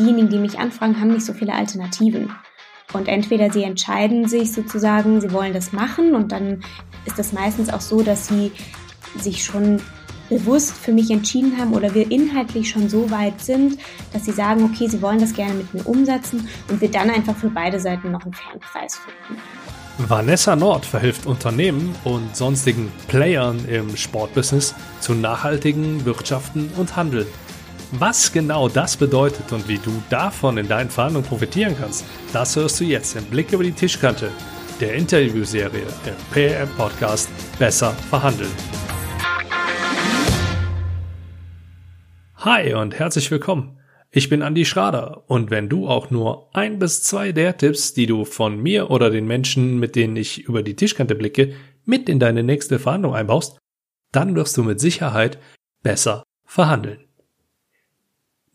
diejenigen, die mich anfragen, haben nicht so viele Alternativen. Und entweder sie entscheiden sich sozusagen, sie wollen das machen und dann ist das meistens auch so, dass sie sich schon bewusst für mich entschieden haben oder wir inhaltlich schon so weit sind, dass sie sagen, okay, sie wollen das gerne mit mir umsetzen und wir dann einfach für beide Seiten noch einen fairen Preis finden. Vanessa Nord verhilft Unternehmen und sonstigen Playern im Sportbusiness zu nachhaltigen Wirtschaften und Handeln. Was genau das bedeutet und wie du davon in deinen Verhandlungen profitieren kannst, das hörst du jetzt im Blick über die Tischkante, der Interviewserie im PM Podcast Besser verhandeln. Hi und herzlich willkommen. Ich bin Andi Schrader und wenn du auch nur ein bis zwei der Tipps, die du von mir oder den Menschen, mit denen ich über die Tischkante blicke, mit in deine nächste Verhandlung einbaust, dann wirst du mit Sicherheit besser verhandeln.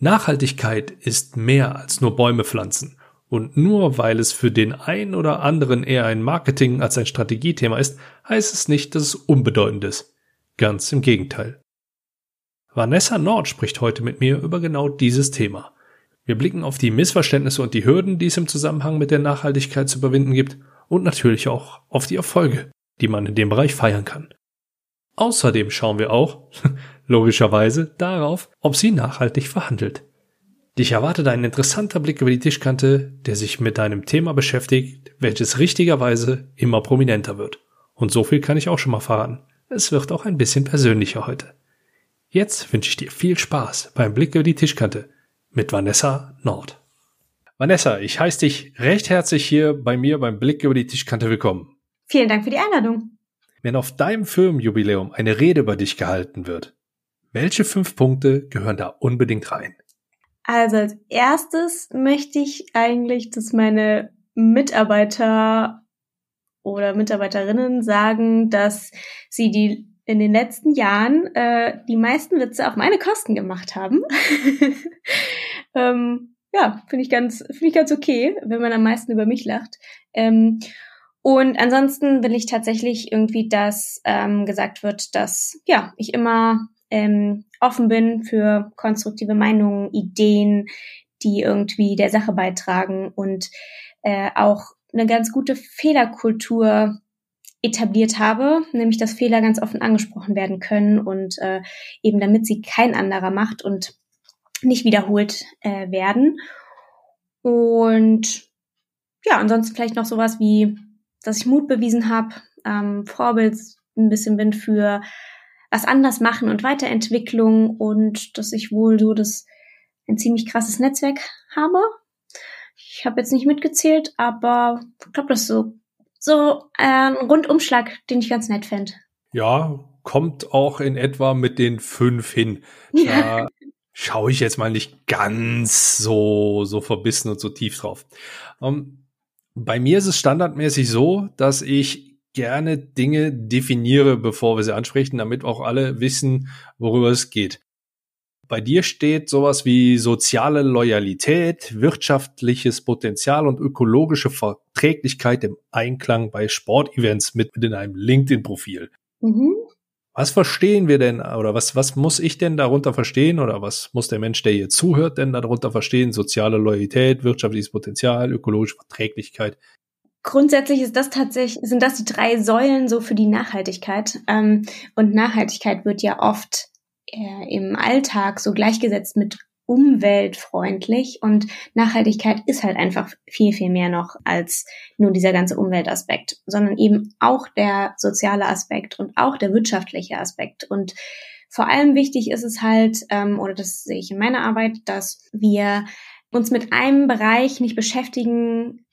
Nachhaltigkeit ist mehr als nur Bäume pflanzen. Und nur weil es für den einen oder anderen eher ein Marketing als ein Strategiethema ist, heißt es nicht, dass es unbedeutend ist. Ganz im Gegenteil. Vanessa Nord spricht heute mit mir über genau dieses Thema. Wir blicken auf die Missverständnisse und die Hürden, die es im Zusammenhang mit der Nachhaltigkeit zu überwinden gibt und natürlich auch auf die Erfolge, die man in dem Bereich feiern kann. Außerdem schauen wir auch, logischerweise, darauf, ob sie nachhaltig verhandelt. Dich erwartet ein interessanter Blick über die Tischkante, der sich mit einem Thema beschäftigt, welches richtigerweise immer prominenter wird. Und so viel kann ich auch schon mal verraten. Es wird auch ein bisschen persönlicher heute. Jetzt wünsche ich dir viel Spaß beim Blick über die Tischkante mit Vanessa Nord. Vanessa, ich heiße dich recht herzlich hier bei mir beim Blick über die Tischkante willkommen. Vielen Dank für die Einladung. Wenn auf deinem Firmenjubiläum eine Rede über dich gehalten wird, welche fünf Punkte gehören da unbedingt rein? Also als erstes möchte ich eigentlich, dass meine Mitarbeiter oder Mitarbeiterinnen sagen, dass sie die in den letzten Jahren äh, die meisten Witze auf meine Kosten gemacht haben. ähm, ja, finde ich ganz, finde ich ganz okay, wenn man am meisten über mich lacht. Ähm, und ansonsten will ich tatsächlich irgendwie, dass ähm, gesagt wird, dass ja ich immer ähm, offen bin für konstruktive Meinungen, Ideen, die irgendwie der Sache beitragen und äh, auch eine ganz gute Fehlerkultur etabliert habe, nämlich dass Fehler ganz offen angesprochen werden können und äh, eben damit sie kein anderer macht und nicht wiederholt äh, werden. Und ja, ansonsten vielleicht noch sowas wie, dass ich Mut bewiesen habe, ähm, Vorbild ein bisschen bin für was anders machen und Weiterentwicklung und dass ich wohl so das ein ziemlich krasses Netzwerk habe. Ich habe jetzt nicht mitgezählt, aber ich glaube, das ist so so äh, ein Rundumschlag, den ich ganz nett fände. Ja, kommt auch in etwa mit den fünf hin. Da schaue ich jetzt mal nicht ganz so, so verbissen und so tief drauf. Um, ähm, bei mir ist es standardmäßig so, dass ich gerne Dinge definiere, bevor wir sie ansprechen, damit auch alle wissen, worüber es geht. Bei dir steht sowas wie soziale Loyalität, wirtschaftliches Potenzial und ökologische Verträglichkeit im Einklang bei Sportevents mit in einem LinkedIn-Profil. Mhm. Was verstehen wir denn oder was, was muss ich denn darunter verstehen oder was muss der Mensch, der hier zuhört, denn darunter verstehen? Soziale Loyalität, wirtschaftliches Potenzial, ökologische Verträglichkeit. Grundsätzlich ist das tatsächlich, sind das die drei Säulen so für die Nachhaltigkeit. Ähm, und Nachhaltigkeit wird ja oft äh, im Alltag so gleichgesetzt mit umweltfreundlich und Nachhaltigkeit ist halt einfach viel, viel mehr noch als nur dieser ganze Umweltaspekt, sondern eben auch der soziale Aspekt und auch der wirtschaftliche Aspekt. Und vor allem wichtig ist es halt, ähm, oder das sehe ich in meiner Arbeit, dass wir uns mit einem Bereich nicht beschäftigen,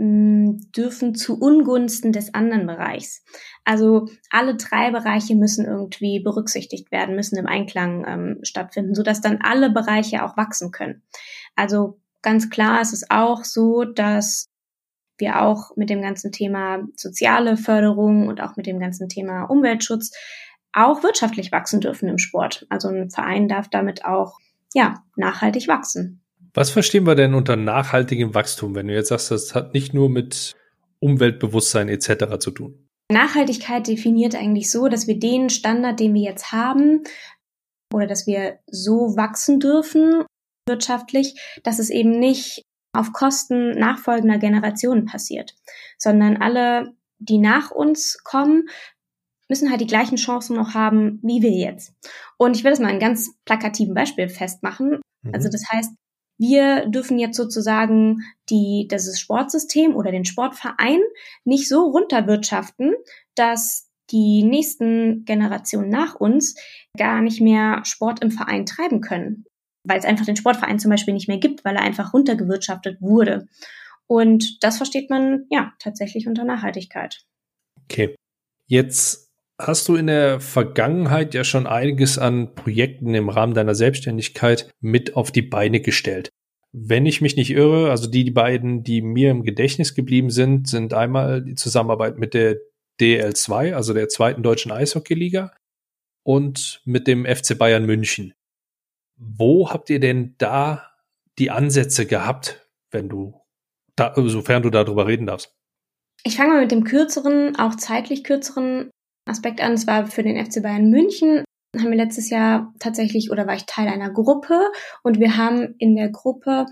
dürfen zu Ungunsten des anderen Bereichs. Also alle drei Bereiche müssen irgendwie berücksichtigt werden, müssen im Einklang ähm, stattfinden, sodass dann alle Bereiche auch wachsen können. Also ganz klar ist es auch so, dass wir auch mit dem ganzen Thema soziale Förderung und auch mit dem ganzen Thema Umweltschutz auch wirtschaftlich wachsen dürfen im Sport. Also ein Verein darf damit auch ja nachhaltig wachsen. Was verstehen wir denn unter nachhaltigem Wachstum, wenn du jetzt sagst, das hat nicht nur mit Umweltbewusstsein etc. zu tun? Nachhaltigkeit definiert eigentlich so, dass wir den Standard, den wir jetzt haben, oder dass wir so wachsen dürfen, wirtschaftlich, dass es eben nicht auf Kosten nachfolgender Generationen passiert, sondern alle, die nach uns kommen, müssen halt die gleichen Chancen noch haben wie wir jetzt. Und ich will das mal ein ganz plakativen Beispiel festmachen. Mhm. Also das heißt, wir dürfen jetzt sozusagen die, das Sportsystem oder den Sportverein nicht so runterwirtschaften, dass die nächsten Generationen nach uns gar nicht mehr Sport im Verein treiben können, weil es einfach den Sportverein zum Beispiel nicht mehr gibt, weil er einfach runtergewirtschaftet wurde. Und das versteht man ja tatsächlich unter Nachhaltigkeit. Okay. Jetzt hast du in der Vergangenheit ja schon einiges an Projekten im Rahmen deiner Selbstständigkeit mit auf die Beine gestellt. Wenn ich mich nicht irre, also die, die beiden, die mir im Gedächtnis geblieben sind, sind einmal die Zusammenarbeit mit der DL2, also der zweiten deutschen Eishockeyliga, und mit dem FC Bayern München. Wo habt ihr denn da die Ansätze gehabt, wenn du, da, sofern du darüber reden darfst? Ich fange mal mit dem kürzeren, auch zeitlich kürzeren Aspekt an. Es war für den FC Bayern München haben wir letztes Jahr tatsächlich oder war ich Teil einer Gruppe und wir haben in der Gruppe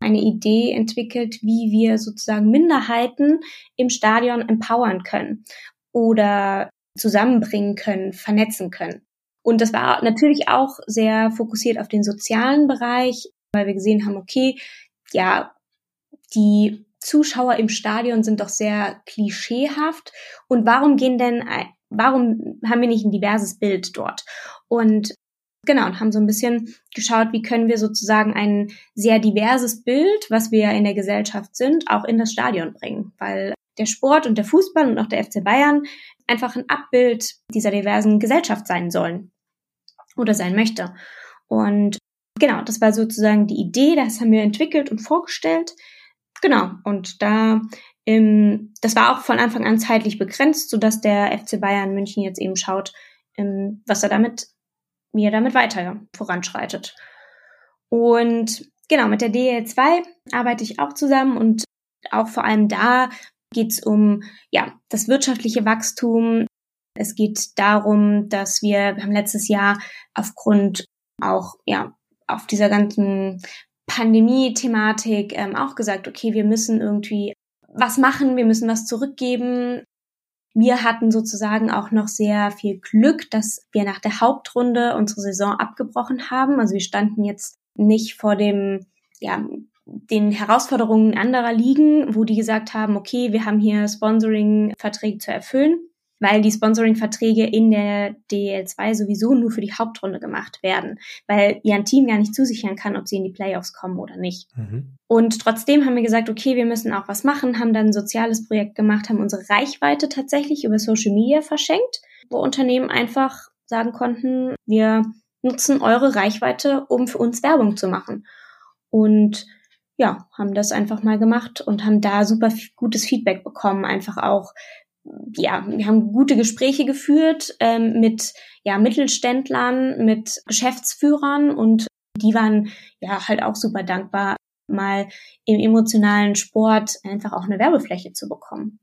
eine Idee entwickelt, wie wir sozusagen Minderheiten im Stadion empowern können oder zusammenbringen können, vernetzen können. Und das war natürlich auch sehr fokussiert auf den sozialen Bereich, weil wir gesehen haben, okay, ja, die Zuschauer im Stadion sind doch sehr klischeehaft. Und warum gehen denn, warum haben wir nicht ein diverses Bild dort? Und genau, und haben so ein bisschen geschaut, wie können wir sozusagen ein sehr diverses Bild, was wir in der Gesellschaft sind, auch in das Stadion bringen. Weil der Sport und der Fußball und auch der FC Bayern einfach ein Abbild dieser diversen Gesellschaft sein sollen oder sein möchte. Und genau, das war sozusagen die Idee, das haben wir entwickelt und vorgestellt. Genau, und da ähm, das war auch von Anfang an zeitlich begrenzt, sodass der FC Bayern München jetzt eben schaut, ähm, was er damit, wie er damit weiter voranschreitet. Und genau, mit der DL2 arbeite ich auch zusammen und auch vor allem da geht es um ja, das wirtschaftliche Wachstum. Es geht darum, dass wir, wir haben letztes Jahr aufgrund auch ja auf dieser ganzen Pandemie-Thematik ähm, auch gesagt, okay, wir müssen irgendwie was machen, wir müssen was zurückgeben. Wir hatten sozusagen auch noch sehr viel Glück, dass wir nach der Hauptrunde unsere Saison abgebrochen haben. Also wir standen jetzt nicht vor dem, ja, den Herausforderungen anderer Ligen, wo die gesagt haben, okay, wir haben hier Sponsoring-Verträge zu erfüllen weil die Sponsoring-Verträge in der DL2 sowieso nur für die Hauptrunde gemacht werden, weil ja ein Team gar nicht zusichern kann, ob sie in die Playoffs kommen oder nicht. Mhm. Und trotzdem haben wir gesagt, okay, wir müssen auch was machen, haben dann ein soziales Projekt gemacht, haben unsere Reichweite tatsächlich über Social Media verschenkt, wo Unternehmen einfach sagen konnten, wir nutzen eure Reichweite, um für uns Werbung zu machen. Und ja, haben das einfach mal gemacht und haben da super gutes Feedback bekommen, einfach auch ja, wir haben gute Gespräche geführt ähm, mit ja, Mittelständlern, mit Geschäftsführern und die waren ja halt auch super dankbar, mal im emotionalen Sport einfach auch eine Werbefläche zu bekommen.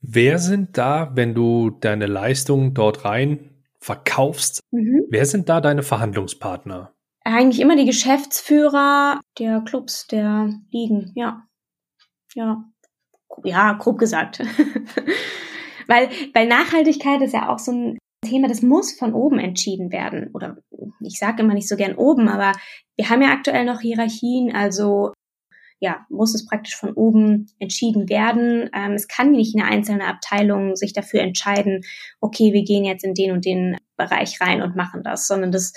Wer sind da, wenn du deine Leistung dort rein verkaufst, mhm. wer sind da deine Verhandlungspartner? Eigentlich immer die Geschäftsführer der Clubs, der Ligen, ja. Ja. Ja, grob gesagt. Weil, weil Nachhaltigkeit ist ja auch so ein Thema, das muss von oben entschieden werden. Oder ich sage immer nicht so gern oben, aber wir haben ja aktuell noch Hierarchien, also ja, muss es praktisch von oben entschieden werden. Ähm, es kann nicht eine einzelne Abteilung sich dafür entscheiden, okay, wir gehen jetzt in den und den Bereich rein und machen das, sondern das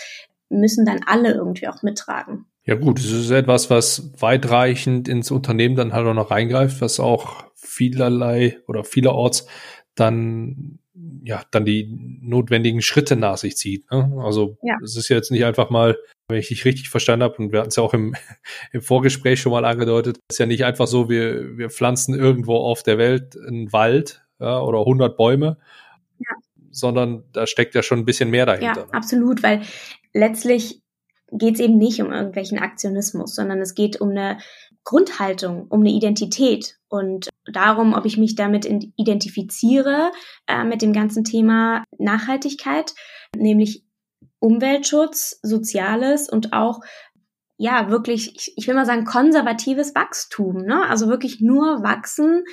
müssen dann alle irgendwie auch mittragen. Ja gut, es ist etwas, was weitreichend ins Unternehmen dann halt auch noch reingreift, was auch vielerlei oder vielerorts dann ja dann die notwendigen Schritte nach sich zieht. Ne? Also ja. es ist jetzt nicht einfach mal, wenn ich dich richtig verstanden habe, und wir hatten es ja auch im, im Vorgespräch schon mal angedeutet, ist ja nicht einfach so, wir, wir pflanzen irgendwo auf der Welt einen Wald ja, oder 100 Bäume, ja. sondern da steckt ja schon ein bisschen mehr dahinter. Ja, ne? absolut, weil letztlich geht es eben nicht um irgendwelchen Aktionismus, sondern es geht um eine Grundhaltung, um eine Identität und darum, ob ich mich damit identifiziere äh, mit dem ganzen Thema Nachhaltigkeit, nämlich Umweltschutz, Soziales und auch ja wirklich, ich, ich will mal sagen, konservatives Wachstum, ne? Also wirklich nur wachsen,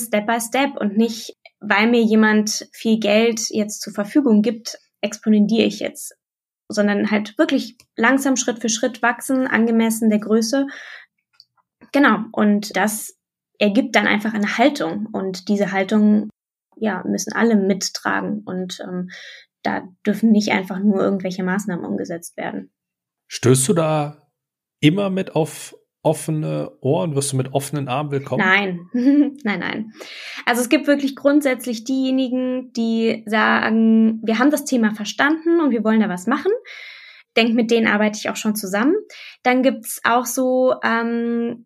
Step by Step und nicht, weil mir jemand viel Geld jetzt zur Verfügung gibt, exponentiere ich jetzt, sondern halt wirklich langsam Schritt für Schritt wachsen, angemessen der Größe. Genau. Und das ergibt dann einfach eine Haltung und diese Haltung, ja, müssen alle mittragen und ähm, da dürfen nicht einfach nur irgendwelche Maßnahmen umgesetzt werden. Stößt du da immer mit auf offene Ohren? Wirst du mit offenen Armen willkommen? Nein, nein, nein. Also es gibt wirklich grundsätzlich diejenigen, die sagen, wir haben das Thema verstanden und wir wollen da was machen. Denk, mit denen arbeite ich auch schon zusammen. Dann gibt's auch so ähm,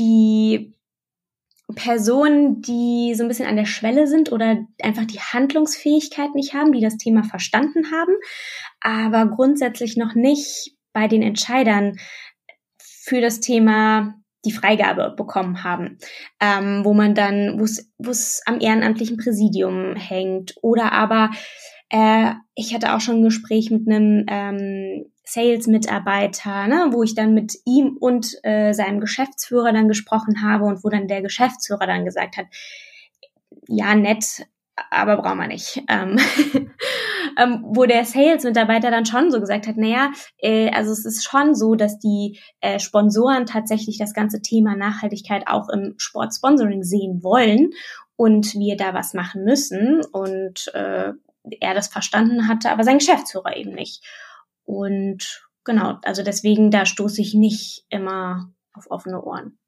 die Personen, die so ein bisschen an der Schwelle sind oder einfach die Handlungsfähigkeit nicht haben, die das Thema verstanden haben, aber grundsätzlich noch nicht bei den Entscheidern für das Thema die Freigabe bekommen haben, ähm, wo man dann, wo es am ehrenamtlichen Präsidium hängt oder aber äh, ich hatte auch schon ein Gespräch mit einem ähm, Sales-Mitarbeiter, ne, wo ich dann mit ihm und äh, seinem Geschäftsführer dann gesprochen habe und wo dann der Geschäftsführer dann gesagt hat, ja, nett, aber brauchen wir nicht. Ähm, ähm, wo der Sales-Mitarbeiter dann schon so gesagt hat, naja, äh, also es ist schon so, dass die äh, Sponsoren tatsächlich das ganze Thema Nachhaltigkeit auch im Sportsponsoring sehen wollen und wir da was machen müssen und äh, er das verstanden hatte, aber sein Geschäftsführer eben nicht. Und genau, also deswegen, da stoße ich nicht immer auf offene Ohren.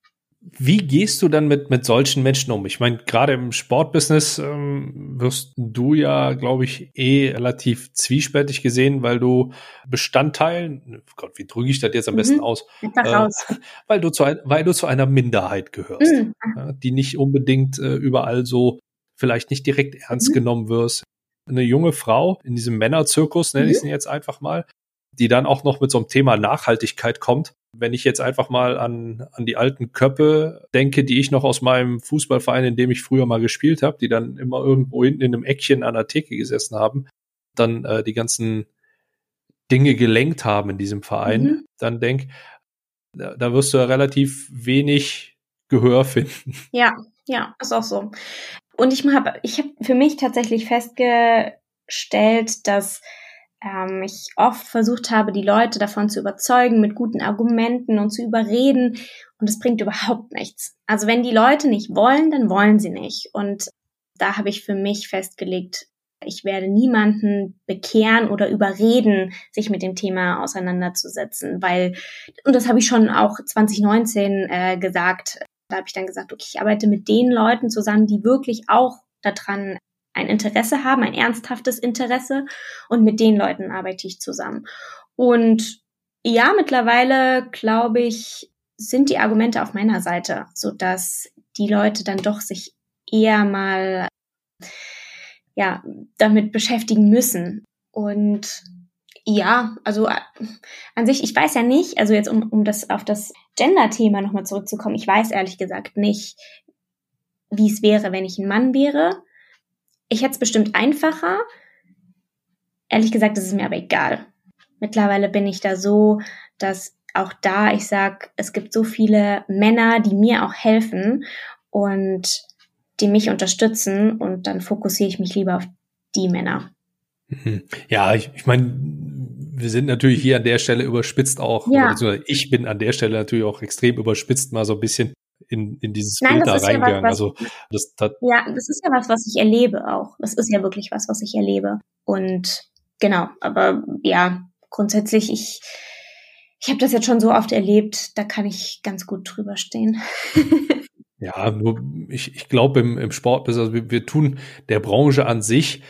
Wie gehst du dann mit, mit solchen Menschen um? Ich meine, gerade im Sportbusiness ähm, wirst du ja, glaube ich, eh relativ zwiespältig gesehen, weil du Bestandteilen, Gott, wie drücke ich das jetzt am mhm. besten aus? Äh, weil, du zu ein, weil du zu einer Minderheit gehörst, mhm. ja, die nicht unbedingt äh, überall so vielleicht nicht direkt ernst mhm. genommen wirst. Eine junge Frau in diesem Männerzirkus, nenne ich es mhm. jetzt einfach mal, die dann auch noch mit so einem Thema Nachhaltigkeit kommt. Wenn ich jetzt einfach mal an, an die alten Köppe denke, die ich noch aus meinem Fußballverein, in dem ich früher mal gespielt habe, die dann immer irgendwo hinten in einem Eckchen an der Theke gesessen haben, dann äh, die ganzen Dinge gelenkt haben in diesem Verein, mhm. dann denk, da, da wirst du ja relativ wenig Gehör finden. Ja, ja, ist auch so. Und ich habe ich hab für mich tatsächlich festgestellt, dass ähm, ich oft versucht habe, die Leute davon zu überzeugen mit guten Argumenten und zu überreden. Und es bringt überhaupt nichts. Also wenn die Leute nicht wollen, dann wollen sie nicht. Und da habe ich für mich festgelegt, ich werde niemanden bekehren oder überreden, sich mit dem Thema auseinanderzusetzen, weil, und das habe ich schon auch 2019 äh, gesagt, da habe ich dann gesagt, okay, ich arbeite mit den Leuten zusammen, die wirklich auch daran ein Interesse haben, ein ernsthaftes Interesse und mit den Leuten arbeite ich zusammen. Und ja, mittlerweile glaube ich, sind die Argumente auf meiner Seite, so dass die Leute dann doch sich eher mal ja damit beschäftigen müssen. Und ja, also äh, an sich, ich weiß ja nicht, also jetzt um, um das auf das Gender-Thema nochmal zurückzukommen, ich weiß ehrlich gesagt nicht, wie es wäre, wenn ich ein Mann wäre. Ich hätte es bestimmt einfacher. Ehrlich gesagt, ist es mir aber egal. Mittlerweile bin ich da so, dass auch da ich sag, es gibt so viele Männer, die mir auch helfen und die mich unterstützen und dann fokussiere ich mich lieber auf die Männer. Mhm. Ja, ich, ich meine, wir sind natürlich hier an der Stelle überspitzt auch, ja. ich bin an der Stelle natürlich auch extrem überspitzt mal so ein bisschen in, in dieses Nein, Bild da reingegangen. Ja was, also das, das, ja, das ist ja was, was ich erlebe auch. Das ist ja wirklich was, was ich erlebe. Und genau, aber ja, grundsätzlich, ich, ich habe das jetzt schon so oft erlebt, da kann ich ganz gut drüber stehen. ja, nur ich, ich glaube im, im Sport, also wir, wir tun der Branche an sich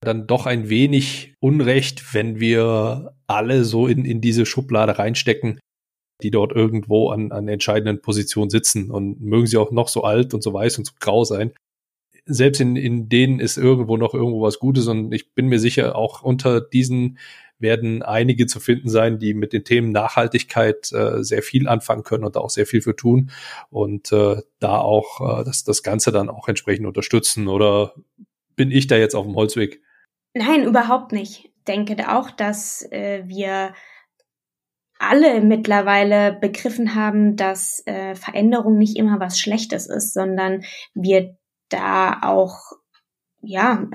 dann doch ein wenig Unrecht, wenn wir alle so in, in diese Schublade reinstecken, die dort irgendwo an, an entscheidenden Positionen sitzen und mögen sie auch noch so alt und so weiß und so grau sein. Selbst in, in denen ist irgendwo noch irgendwo was Gutes und ich bin mir sicher, auch unter diesen werden einige zu finden sein, die mit den Themen Nachhaltigkeit äh, sehr viel anfangen können und da auch sehr viel für tun und äh, da auch äh, das, das Ganze dann auch entsprechend unterstützen. Oder bin ich da jetzt auf dem Holzweg? Nein, überhaupt nicht. Ich denke auch, dass äh, wir alle mittlerweile begriffen haben, dass äh, Veränderung nicht immer was Schlechtes ist, sondern wir da auch, ja,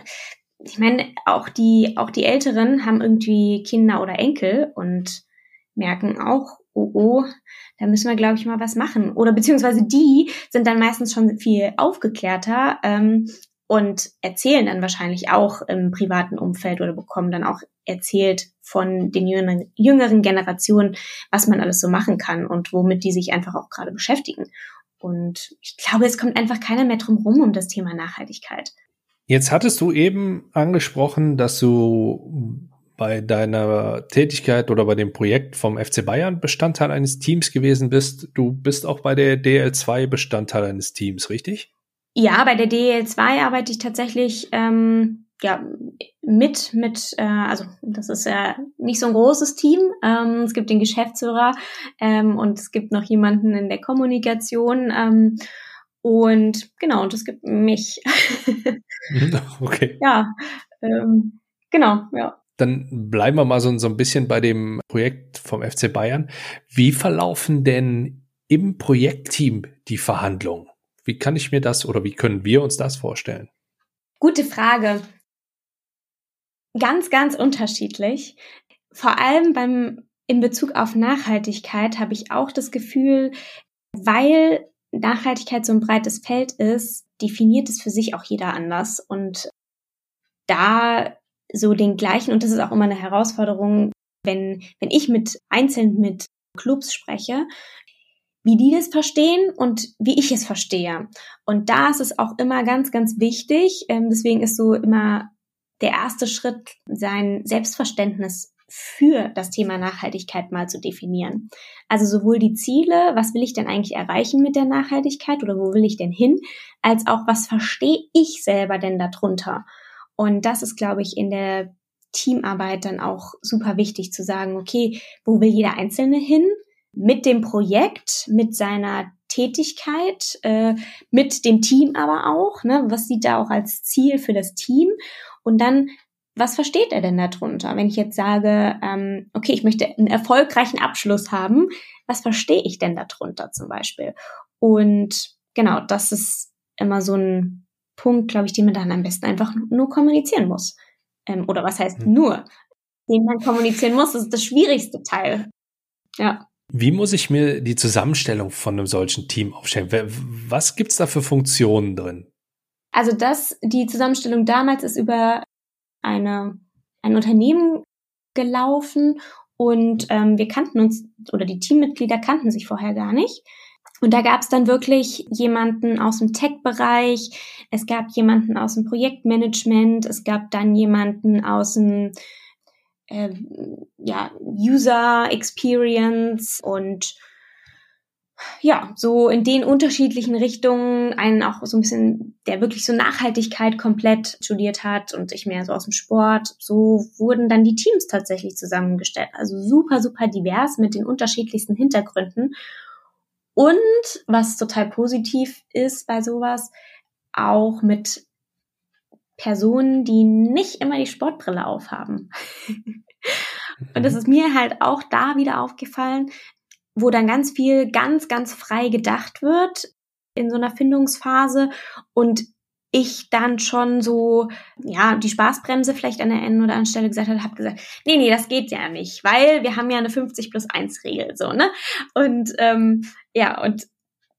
ich meine, auch die, auch die Älteren haben irgendwie Kinder oder Enkel und merken auch, oh oh, da müssen wir, glaube ich, mal was machen. Oder beziehungsweise die sind dann meistens schon viel aufgeklärter ähm, und erzählen dann wahrscheinlich auch im privaten Umfeld oder bekommen dann auch erzählt von den jüngeren, jüngeren Generationen, was man alles so machen kann und womit die sich einfach auch gerade beschäftigen. Und ich glaube, es kommt einfach keiner mehr drum rum um das Thema Nachhaltigkeit. Jetzt hattest du eben angesprochen, dass du bei deiner Tätigkeit oder bei dem Projekt vom FC Bayern Bestandteil eines Teams gewesen bist. Du bist auch bei der DL2 Bestandteil eines Teams, richtig? Ja, bei der DL2 arbeite ich tatsächlich ähm, ja mit mit äh, also das ist ja nicht so ein großes Team. Ähm, es gibt den Geschäftsführer ähm, und es gibt noch jemanden in der Kommunikation. Ähm, und genau, und es gibt mich. okay. Ja, ähm, genau, ja. Dann bleiben wir mal so, so ein bisschen bei dem Projekt vom FC Bayern. Wie verlaufen denn im Projektteam die Verhandlungen? Wie kann ich mir das oder wie können wir uns das vorstellen? Gute Frage. Ganz, ganz unterschiedlich. Vor allem beim, in Bezug auf Nachhaltigkeit habe ich auch das Gefühl, weil Nachhaltigkeit so ein breites Feld ist, definiert es für sich auch jeder anders. Und da so den gleichen, und das ist auch immer eine Herausforderung, wenn, wenn ich mit einzeln mit Clubs spreche, wie die das verstehen und wie ich es verstehe. Und da ist es auch immer ganz, ganz wichtig. Ähm, deswegen ist so immer der erste Schritt, sein Selbstverständnis für das Thema Nachhaltigkeit mal zu definieren. Also sowohl die Ziele, was will ich denn eigentlich erreichen mit der Nachhaltigkeit oder wo will ich denn hin, als auch was verstehe ich selber denn darunter. Und das ist, glaube ich, in der Teamarbeit dann auch super wichtig zu sagen, okay, wo will jeder Einzelne hin? mit dem Projekt, mit seiner Tätigkeit, äh, mit dem Team aber auch, ne? was sieht er auch als Ziel für das Team und dann, was versteht er denn darunter? Wenn ich jetzt sage, ähm, okay, ich möchte einen erfolgreichen Abschluss haben, was verstehe ich denn darunter zum Beispiel? Und genau, das ist immer so ein Punkt, glaube ich, den man dann am besten einfach nur kommunizieren muss. Ähm, oder was heißt mhm. nur? Den man kommunizieren muss, das ist das schwierigste Teil. Ja. Wie muss ich mir die Zusammenstellung von einem solchen Team aufstellen? Was gibt's da für Funktionen drin? Also das, die Zusammenstellung damals ist über eine, ein Unternehmen gelaufen und ähm, wir kannten uns, oder die Teammitglieder kannten sich vorher gar nicht. Und da gab es dann wirklich jemanden aus dem Tech-Bereich, es gab jemanden aus dem Projektmanagement, es gab dann jemanden aus dem äh, ja, User Experience und ja, so in den unterschiedlichen Richtungen, einen auch so ein bisschen, der wirklich so Nachhaltigkeit komplett studiert hat und ich mehr so aus dem Sport, so wurden dann die Teams tatsächlich zusammengestellt. Also super, super divers mit den unterschiedlichsten Hintergründen. Und was total positiv ist bei sowas, auch mit Personen, die nicht immer die Sportbrille aufhaben. und das ist mir halt auch da wieder aufgefallen, wo dann ganz viel ganz, ganz frei gedacht wird in so einer Findungsphase und ich dann schon so, ja, die Spaßbremse vielleicht an der einen oder anderen Stelle gesagt hat, habe gesagt, nee, nee, das geht ja nicht, weil wir haben ja eine 50 plus 1 Regel, so, ne? Und ähm, ja, und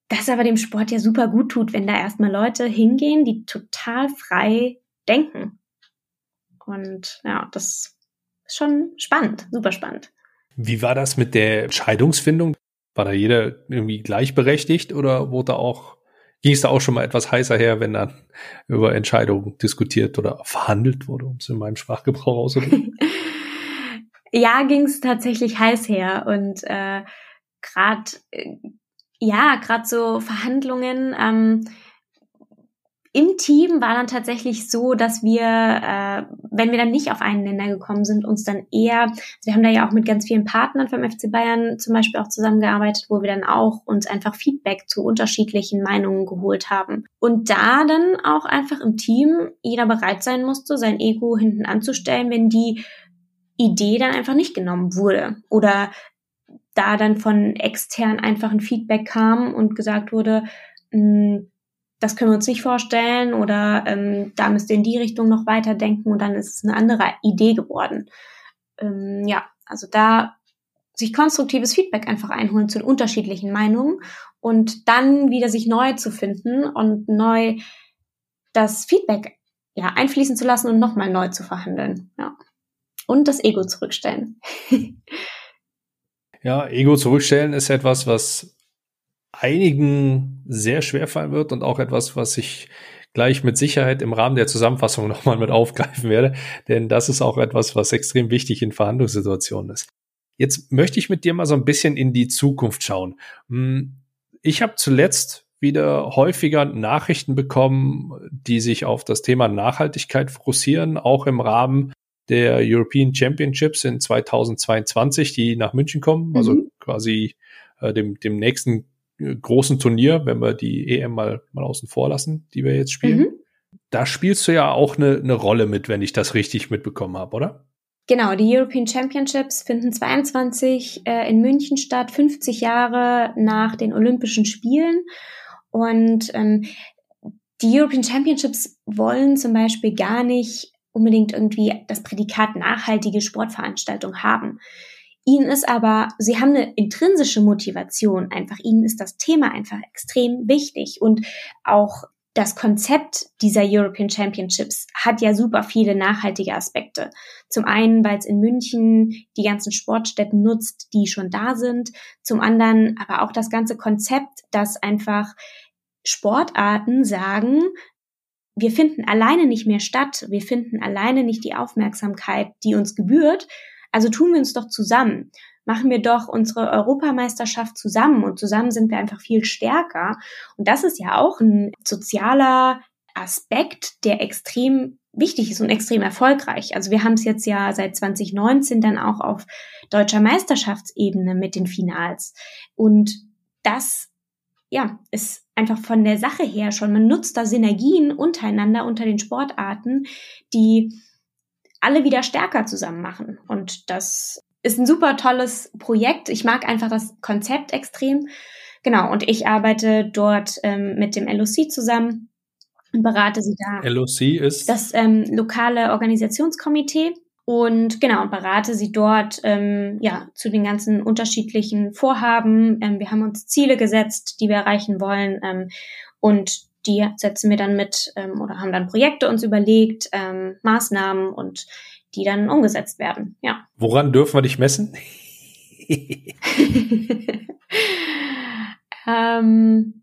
das aber dem Sport ja super gut tut, wenn da erstmal Leute hingehen, die total frei denken. Und ja, das ist schon spannend, super spannend. Wie war das mit der Entscheidungsfindung? War da jeder irgendwie gleichberechtigt oder wurde auch, ging es da auch schon mal etwas heißer her, wenn dann über Entscheidungen diskutiert oder verhandelt wurde, um es in meinem Sprachgebrauch auszudrücken? ja, ging es tatsächlich heiß her und äh, gerade äh, ja, gerade so Verhandlungen, ähm, im Team war dann tatsächlich so, dass wir, äh, wenn wir dann nicht auf einen Nenner gekommen sind, uns dann eher, also wir haben da ja auch mit ganz vielen Partnern vom FC Bayern zum Beispiel auch zusammengearbeitet, wo wir dann auch uns einfach Feedback zu unterschiedlichen Meinungen geholt haben. Und da dann auch einfach im Team jeder bereit sein musste, sein Ego hinten anzustellen, wenn die Idee dann einfach nicht genommen wurde oder da dann von extern einfach ein Feedback kam und gesagt wurde, mh, hm, das können wir uns nicht vorstellen oder ähm, da müsst ihr in die Richtung noch weiterdenken und dann ist es eine andere Idee geworden. Ähm, ja, also da sich konstruktives Feedback einfach einholen zu den unterschiedlichen Meinungen und dann wieder sich neu zu finden und neu das Feedback ja einfließen zu lassen und nochmal neu zu verhandeln. Ja. Und das Ego zurückstellen. ja, Ego zurückstellen ist etwas, was einigen sehr schwer fallen wird und auch etwas, was ich gleich mit Sicherheit im Rahmen der Zusammenfassung nochmal mit aufgreifen werde, denn das ist auch etwas, was extrem wichtig in Verhandlungssituationen ist. Jetzt möchte ich mit dir mal so ein bisschen in die Zukunft schauen. Hm, ich habe zuletzt wieder häufiger Nachrichten bekommen, die sich auf das Thema Nachhaltigkeit fokussieren, auch im Rahmen der European Championships in 2022, die nach München kommen, also mhm. quasi äh, dem, dem nächsten großen Turnier, wenn wir die EM mal, mal außen vor lassen, die wir jetzt spielen. Mhm. Da spielst du ja auch eine, eine Rolle mit, wenn ich das richtig mitbekommen habe, oder? Genau, die European Championships finden 22 äh, in München statt, 50 Jahre nach den Olympischen Spielen. Und ähm, die European Championships wollen zum Beispiel gar nicht unbedingt irgendwie das Prädikat nachhaltige Sportveranstaltung haben. Ihnen ist aber, sie haben eine intrinsische Motivation einfach. Ihnen ist das Thema einfach extrem wichtig und auch das Konzept dieser European Championships hat ja super viele nachhaltige Aspekte. Zum einen, weil es in München die ganzen Sportstätten nutzt, die schon da sind. Zum anderen aber auch das ganze Konzept, dass einfach Sportarten sagen, wir finden alleine nicht mehr statt, wir finden alleine nicht die Aufmerksamkeit, die uns gebührt, also tun wir uns doch zusammen. Machen wir doch unsere Europameisterschaft zusammen und zusammen sind wir einfach viel stärker. Und das ist ja auch ein sozialer Aspekt, der extrem wichtig ist und extrem erfolgreich. Also wir haben es jetzt ja seit 2019 dann auch auf deutscher Meisterschaftsebene mit den Finals. Und das, ja, ist einfach von der Sache her schon, man nutzt da Synergien untereinander unter den Sportarten, die alle wieder stärker zusammen machen. Und das ist ein super tolles Projekt. Ich mag einfach das Konzept extrem. Genau, und ich arbeite dort ähm, mit dem LOC zusammen und berate sie da. LOC ist? Das ähm, lokale Organisationskomitee. Und genau, berate sie dort ähm, ja zu den ganzen unterschiedlichen Vorhaben. Ähm, wir haben uns Ziele gesetzt, die wir erreichen wollen. Ähm, und die setzen wir dann mit ähm, oder haben dann Projekte uns überlegt, ähm, Maßnahmen und die dann umgesetzt werden. Ja. Woran dürfen wir dich messen? ähm,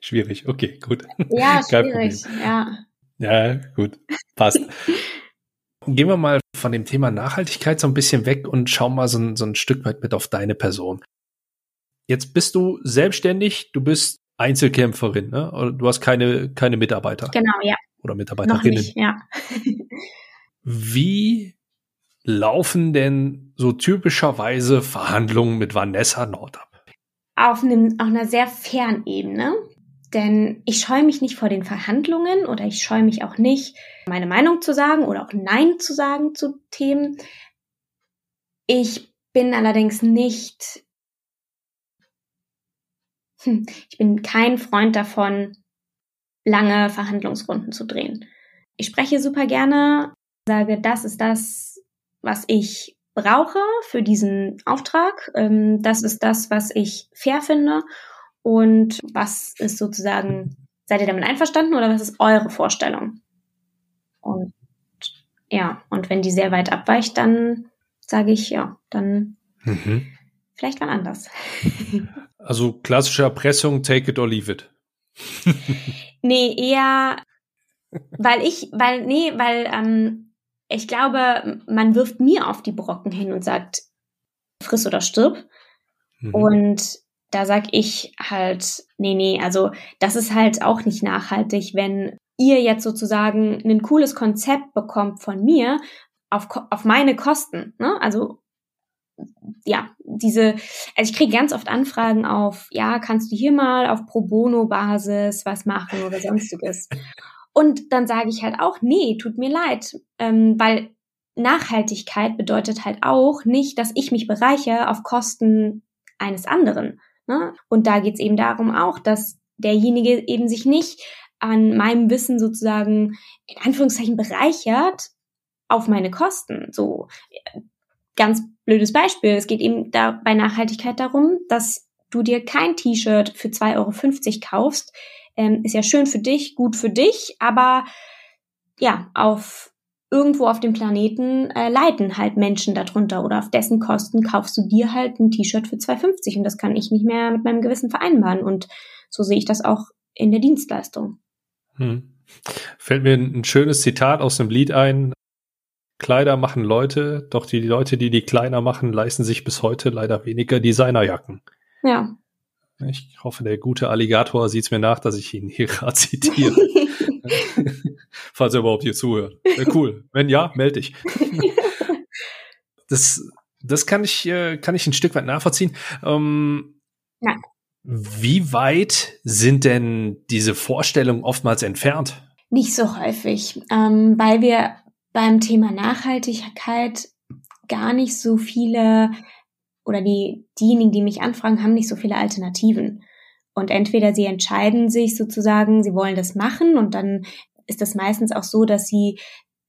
schwierig, okay, gut. Ja, schwierig, ja. Ja, gut, passt. Gehen wir mal von dem Thema Nachhaltigkeit so ein bisschen weg und schauen mal so ein, so ein Stück weit mit auf deine Person. Jetzt bist du selbstständig, du bist Einzelkämpferin, ne? Du hast keine, keine Mitarbeiter. Genau, ja. Oder Mitarbeiterinnen. Noch nicht, ja. Wie laufen denn so typischerweise Verhandlungen mit Vanessa Nord ab? Auf, einem, auf einer sehr fairen Ebene. Denn ich scheue mich nicht vor den Verhandlungen oder ich scheue mich auch nicht, meine Meinung zu sagen oder auch Nein zu sagen zu Themen. Ich bin allerdings nicht ich bin kein Freund davon, lange Verhandlungsrunden zu drehen. Ich spreche super gerne, sage, das ist das, was ich brauche für diesen Auftrag. Ähm, das ist das, was ich fair finde. Und was ist sozusagen, seid ihr damit einverstanden oder was ist eure Vorstellung? Und ja, und wenn die sehr weit abweicht, dann sage ich, ja, dann mhm. vielleicht mal anders. Also klassische Erpressung, take it or leave it. nee, eher, weil ich, weil, nee, weil ähm, ich glaube, man wirft mir auf die Brocken hin und sagt, friss oder stirb. Mhm. Und da sag ich halt, nee, nee, also das ist halt auch nicht nachhaltig, wenn ihr jetzt sozusagen ein cooles Konzept bekommt von mir auf, auf meine Kosten. Ne? Also ja, diese, also ich kriege ganz oft Anfragen auf, ja, kannst du hier mal auf Pro Bono-Basis was machen oder sonstiges. Und dann sage ich halt auch, nee, tut mir leid, ähm, weil Nachhaltigkeit bedeutet halt auch nicht, dass ich mich bereiche auf Kosten eines anderen. Ne? Und da geht es eben darum auch, dass derjenige eben sich nicht an meinem Wissen sozusagen in Anführungszeichen bereichert auf meine Kosten. So ganz blödes Beispiel. Es geht eben da bei Nachhaltigkeit darum, dass du dir kein T-Shirt für 2,50 Euro kaufst. Ähm, ist ja schön für dich, gut für dich, aber ja, auf irgendwo auf dem Planeten äh, leiden halt Menschen darunter oder auf dessen Kosten kaufst du dir halt ein T-Shirt für 2,50 und das kann ich nicht mehr mit meinem Gewissen vereinbaren und so sehe ich das auch in der Dienstleistung. Hm. Fällt mir ein schönes Zitat aus dem Lied ein. Kleider machen Leute, doch die Leute, die die Kleider machen, leisten sich bis heute leider weniger Designerjacken. Ja. Ich hoffe, der gute Alligator sieht es mir nach, dass ich ihn hier gerade zitiere. Falls er überhaupt hier zuhört. Äh, cool. Wenn ja, melde dich. das, das kann ich, äh, kann ich ein Stück weit nachvollziehen. Ähm, ja. Wie weit sind denn diese Vorstellungen oftmals entfernt? Nicht so häufig, ähm, weil wir beim Thema Nachhaltigkeit gar nicht so viele oder die, diejenigen, die mich anfragen, haben nicht so viele Alternativen. Und entweder sie entscheiden sich sozusagen, sie wollen das machen und dann ist das meistens auch so, dass sie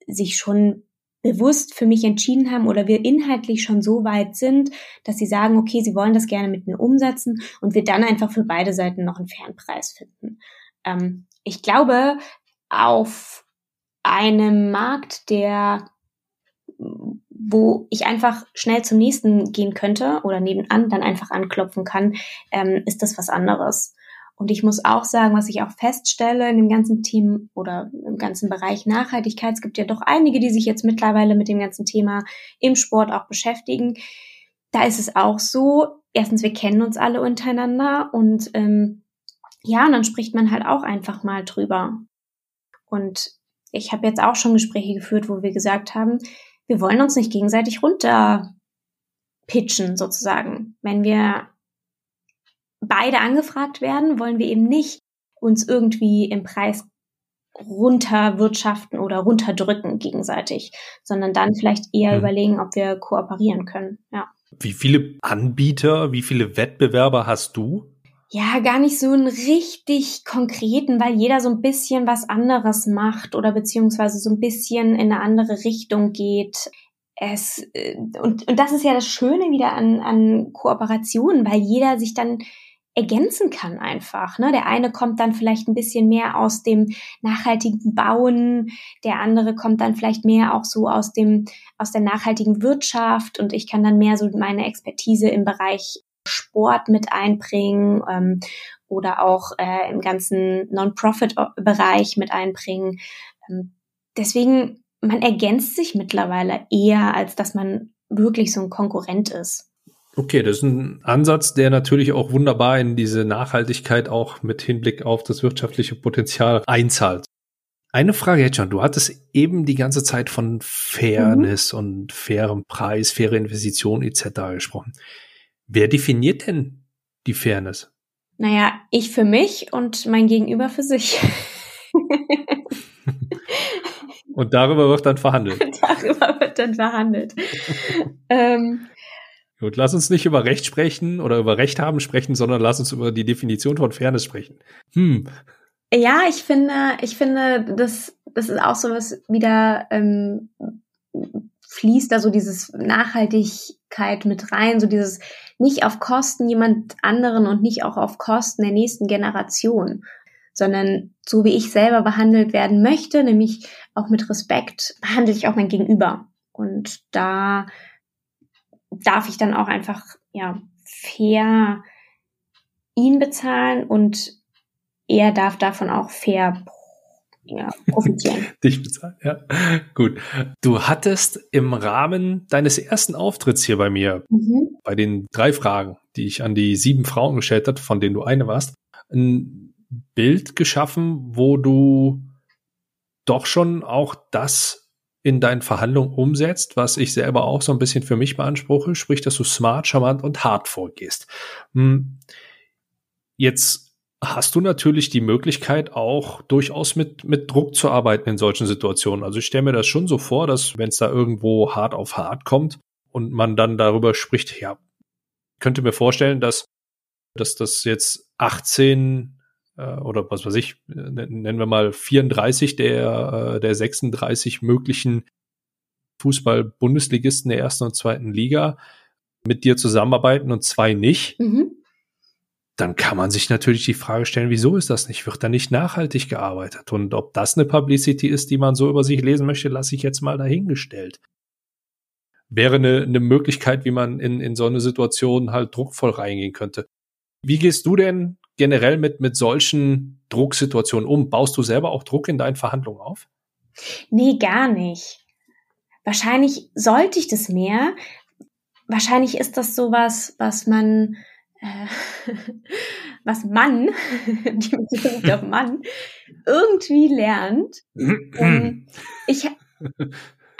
sich schon bewusst für mich entschieden haben oder wir inhaltlich schon so weit sind, dass sie sagen, okay, sie wollen das gerne mit mir umsetzen und wir dann einfach für beide Seiten noch einen fairen Preis finden. Ähm, ich glaube, auf einem Markt, der wo ich einfach schnell zum nächsten gehen könnte oder nebenan dann einfach anklopfen kann, ähm, ist das was anderes. Und ich muss auch sagen, was ich auch feststelle in dem ganzen Team oder im ganzen Bereich Nachhaltigkeit, es gibt ja doch einige, die sich jetzt mittlerweile mit dem ganzen Thema im Sport auch beschäftigen. Da ist es auch so, erstens, wir kennen uns alle untereinander und ähm, ja, und dann spricht man halt auch einfach mal drüber. Und ich habe jetzt auch schon Gespräche geführt, wo wir gesagt haben, wir wollen uns nicht gegenseitig runter pitchen sozusagen. Wenn wir beide angefragt werden, wollen wir eben nicht uns irgendwie im Preis runterwirtschaften oder runterdrücken gegenseitig, sondern dann vielleicht eher mhm. überlegen, ob wir kooperieren können. Ja. Wie viele Anbieter, wie viele Wettbewerber hast du? Ja, gar nicht so einen richtig konkreten, weil jeder so ein bisschen was anderes macht oder beziehungsweise so ein bisschen in eine andere Richtung geht. Es, äh, und, und das ist ja das Schöne wieder an, an Kooperationen, weil jeder sich dann ergänzen kann einfach. Ne? Der eine kommt dann vielleicht ein bisschen mehr aus dem nachhaltigen Bauen, der andere kommt dann vielleicht mehr auch so aus dem aus der nachhaltigen Wirtschaft und ich kann dann mehr so meine Expertise im Bereich Sport mit einbringen ähm, oder auch äh, im ganzen Non-Profit-Bereich mit einbringen. Ähm, deswegen, man ergänzt sich mittlerweile eher, als dass man wirklich so ein Konkurrent ist. Okay, das ist ein Ansatz, der natürlich auch wunderbar in diese Nachhaltigkeit auch mit Hinblick auf das wirtschaftliche Potenzial einzahlt. Eine Frage jetzt schon. Du hattest eben die ganze Zeit von Fairness mhm. und fairem Preis, faire Investition etc. gesprochen. Wer definiert denn die Fairness? Naja, ich für mich und mein Gegenüber für sich. und darüber wird dann verhandelt. darüber wird dann verhandelt. ähm, Gut, lass uns nicht über Recht sprechen oder über Recht haben sprechen, sondern lass uns über die Definition von Fairness sprechen. Hm. Ja, ich finde, ich finde, das, das ist auch so was wieder ähm, fließt da so dieses Nachhaltigkeit mit rein, so dieses nicht auf Kosten jemand anderen und nicht auch auf Kosten der nächsten Generation, sondern so wie ich selber behandelt werden möchte, nämlich auch mit Respekt, behandle ich auch mein Gegenüber. Und da darf ich dann auch einfach, ja, fair ihn bezahlen und er darf davon auch fair ja, profitieren. Dich bezahlen, ja. Gut. Du hattest im Rahmen deines ersten Auftritts hier bei mir, mhm. bei den drei Fragen, die ich an die sieben Frauen gestellt habe, von denen du eine warst, ein Bild geschaffen, wo du doch schon auch das in deinen Verhandlungen umsetzt, was ich selber auch so ein bisschen für mich beanspruche, sprich, dass du smart, charmant und hart vorgehst. Hm. Jetzt hast du natürlich die Möglichkeit, auch durchaus mit, mit Druck zu arbeiten in solchen Situationen. Also ich stelle mir das schon so vor, dass wenn es da irgendwo hart auf hart kommt und man dann darüber spricht, ja, könnte mir vorstellen, dass, dass das jetzt 18 äh, oder was weiß ich, nennen wir mal 34 der, äh, der 36 möglichen Fußball-Bundesligisten der ersten und zweiten Liga mit dir zusammenarbeiten und zwei nicht. Mhm dann kann man sich natürlich die Frage stellen, wieso ist das nicht? Wird da nicht nachhaltig gearbeitet? Und ob das eine Publicity ist, die man so über sich lesen möchte, lasse ich jetzt mal dahingestellt. Wäre eine, eine Möglichkeit, wie man in, in so eine Situation halt druckvoll reingehen könnte. Wie gehst du denn generell mit, mit solchen Drucksituationen um? Baust du selber auch Druck in deinen Verhandlungen auf? Nee, gar nicht. Wahrscheinlich sollte ich das mehr. Wahrscheinlich ist das sowas, was man was man, die Beziehung auf Mann, irgendwie lernt. ähm, ich,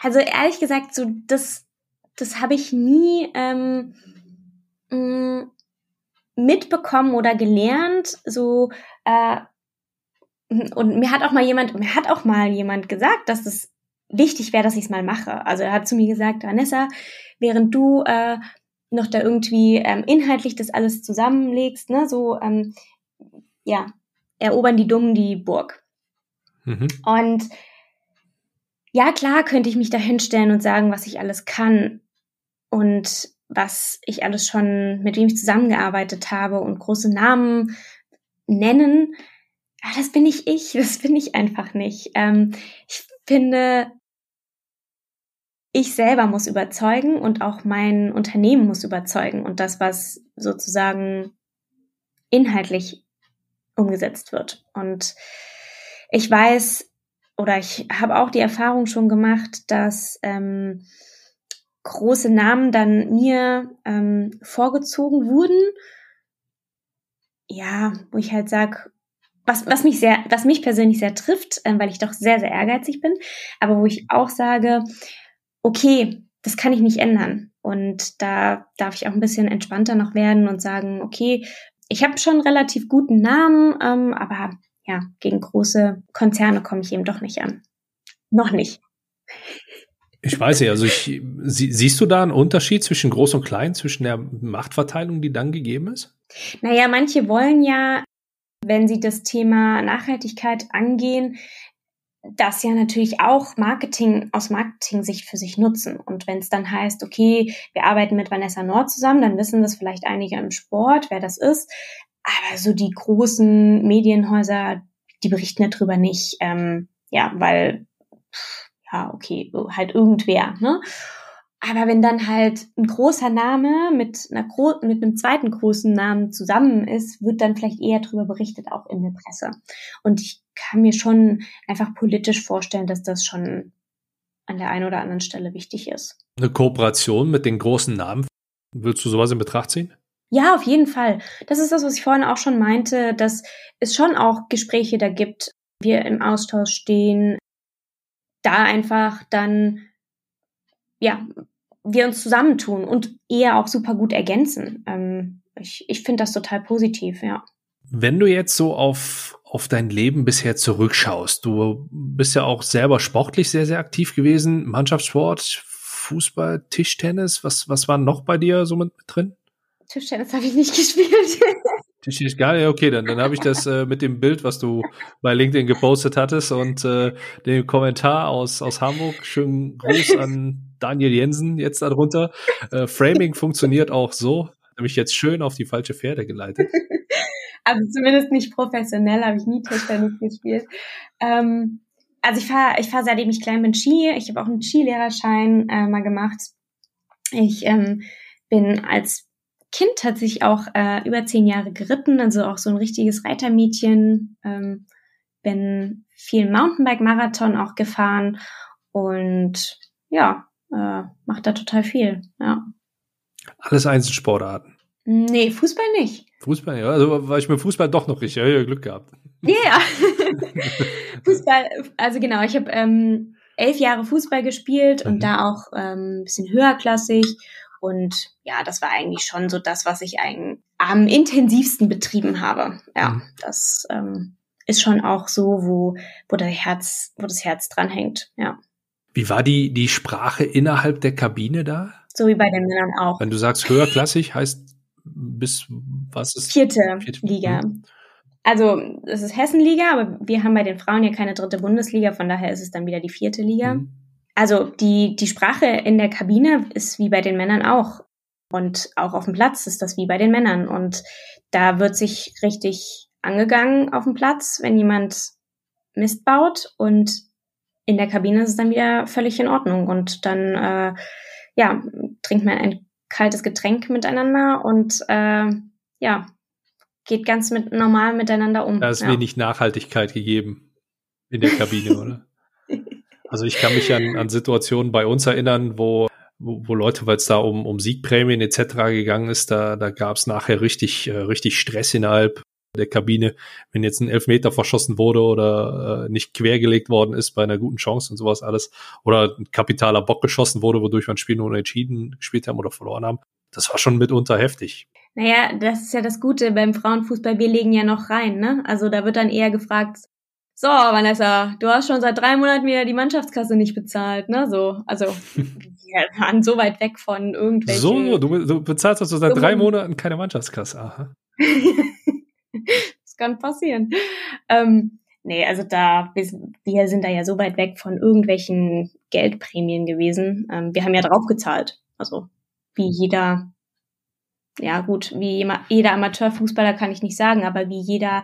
also ehrlich gesagt, so das, das habe ich nie ähm, mm, mitbekommen oder gelernt. So äh, und mir hat auch mal jemand, mir hat auch mal jemand gesagt, dass es wichtig wäre, dass ich es mal mache. Also er hat zu mir gesagt, Vanessa, während du äh, noch da irgendwie ähm, inhaltlich das alles zusammenlegst, ne, so, ähm, ja, erobern die Dummen die Burg. Mhm. Und ja, klar könnte ich mich da hinstellen und sagen, was ich alles kann und was ich alles schon, mit wem ich zusammengearbeitet habe und große Namen nennen. Aber das bin ich ich, das bin ich einfach nicht. Ähm, ich finde, ich selber muss überzeugen und auch mein Unternehmen muss überzeugen und das, was sozusagen inhaltlich umgesetzt wird. Und ich weiß oder ich habe auch die Erfahrung schon gemacht, dass ähm, große Namen dann mir ähm, vorgezogen wurden. Ja, wo ich halt sage, was, was mich sehr, was mich persönlich sehr trifft, äh, weil ich doch sehr, sehr ehrgeizig bin, aber wo ich auch sage, okay, das kann ich nicht ändern. Und da darf ich auch ein bisschen entspannter noch werden und sagen, okay, ich habe schon relativ guten Namen, ähm, aber ja, gegen große Konzerne komme ich eben doch nicht an. Noch nicht. Ich weiß nicht, also ich, sie, siehst du da einen Unterschied zwischen groß und klein, zwischen der Machtverteilung, die dann gegeben ist? Naja, manche wollen ja, wenn sie das Thema Nachhaltigkeit angehen, das ja natürlich auch Marketing aus Marketing-Sicht für sich nutzen. Und wenn es dann heißt, okay, wir arbeiten mit Vanessa Nord zusammen, dann wissen das vielleicht einige im Sport, wer das ist. Aber so die großen Medienhäuser, die berichten darüber nicht, ähm, ja, weil, ja, okay, halt irgendwer, ne? Aber wenn dann halt ein großer Name mit, einer Gro mit einem zweiten großen Namen zusammen ist, wird dann vielleicht eher darüber berichtet, auch in der Presse. Und ich kann mir schon einfach politisch vorstellen, dass das schon an der einen oder anderen Stelle wichtig ist. Eine Kooperation mit den großen Namen, würdest du sowas in Betracht ziehen? Ja, auf jeden Fall. Das ist das, was ich vorhin auch schon meinte, dass es schon auch Gespräche da gibt, wir im Austausch stehen, da einfach dann ja, wir uns zusammentun und eher auch super gut ergänzen. Ähm, ich ich finde das total positiv, ja. Wenn du jetzt so auf, auf dein Leben bisher zurückschaust, du bist ja auch selber sportlich sehr, sehr aktiv gewesen, Mannschaftssport, Fußball, Tischtennis, was, was war noch bei dir so mit, drin? Tischtennis habe ich nicht gespielt. Tischtennis gar nicht, okay, dann, dann habe ich das äh, mit dem Bild, was du bei LinkedIn gepostet hattest und äh, dem Kommentar aus, aus Hamburg. Schönen Gruß an Daniel Jensen jetzt darunter. Äh, Framing funktioniert auch so. Habe ich jetzt schön auf die falsche Pferde geleitet. Also zumindest nicht professionell, habe ich nie Tischtennis gespielt. Ähm, also ich fahre ich fahr seitdem ich klein bin Ski. Ich habe auch einen Skilehrerschein äh, mal gemacht. Ich ähm, bin als Kind tatsächlich auch äh, über zehn Jahre geritten, also auch so ein richtiges Reitermädchen. Ähm, bin viel Mountainbike-Marathon auch gefahren und ja, äh, macht da total viel, ja. Alles Einzelsportarten? Nee, Fußball nicht. Fußball, ja. Also war ich mit Fußball doch noch richtig. Ja, Glück gehabt. Ja, yeah. Fußball, also genau, ich habe ähm, elf Jahre Fußball gespielt mhm. und da auch ähm, ein bisschen höherklassig. Und ja, das war eigentlich schon so das, was ich eigentlich am intensivsten betrieben habe. Ja, mhm. das ähm, ist schon auch so, wo, wo der Herz, wo das Herz dran hängt, ja. Wie war die, die Sprache innerhalb der Kabine da? So wie bei den Männern auch. Wenn du sagst höherklassig, heißt bis was ist? Vierte, Vierte. Liga. Mhm. Also es ist Hessenliga, aber wir haben bei den Frauen ja keine dritte Bundesliga, von daher ist es dann wieder die vierte Liga. Mhm. Also die, die Sprache in der Kabine ist wie bei den Männern auch. Und auch auf dem Platz ist das wie bei den Männern. Und da wird sich richtig angegangen auf dem Platz, wenn jemand Mist baut. Und in der Kabine ist es dann wieder völlig in Ordnung. Und dann, äh, ja, trinkt man ein kaltes Getränk miteinander und äh, ja, geht ganz mit, normal miteinander um. Da ist ja. wenig Nachhaltigkeit gegeben in der Kabine, oder? Also ich kann mich an, an Situationen bei uns erinnern, wo, wo, wo Leute, weil es da um, um Siegprämien etc. gegangen ist, da, da gab es nachher richtig, äh, richtig Stress innerhalb der Kabine, wenn jetzt ein Elfmeter verschossen wurde oder äh, nicht quergelegt worden ist bei einer guten Chance und sowas alles oder ein kapitaler Bock geschossen wurde, wodurch wir ein Spiel nur unentschieden gespielt haben oder verloren haben. Das war schon mitunter heftig. Naja, das ist ja das Gute beim Frauenfußball, wir legen ja noch rein, ne? Also da wird dann eher gefragt, so, Vanessa, du hast schon seit drei Monaten wieder die Mannschaftskasse nicht bezahlt, ne? So, also wir waren so weit weg von irgendwelchen. So, du, du bezahlst also seit drei Monaten keine Mannschaftskasse. Aha. das kann passieren. Ähm, nee, also da, wir, sind da ja so weit weg von irgendwelchen Geldprämien gewesen. Ähm, wir haben ja drauf gezahlt. Also wie jeder, ja gut, wie jeder Amateurfußballer kann ich nicht sagen, aber wie jeder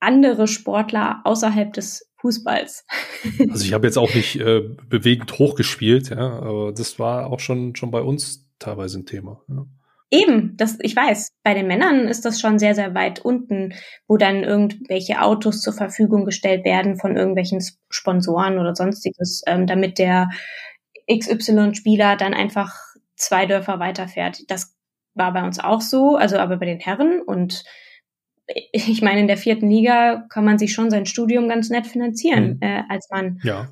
andere Sportler außerhalb des Fußballs. Also ich habe jetzt auch nicht äh, bewegend hochgespielt, ja, aber das war auch schon schon bei uns teilweise ein Thema. Ja. Eben, das ich weiß. Bei den Männern ist das schon sehr sehr weit unten, wo dann irgendwelche Autos zur Verfügung gestellt werden von irgendwelchen Sponsoren oder sonstiges, ähm, damit der XY-Spieler dann einfach zwei Dörfer weiterfährt. Das war bei uns auch so, also aber bei den Herren und ich meine, in der vierten Liga kann man sich schon sein Studium ganz nett finanzieren, mhm. äh, als man ja.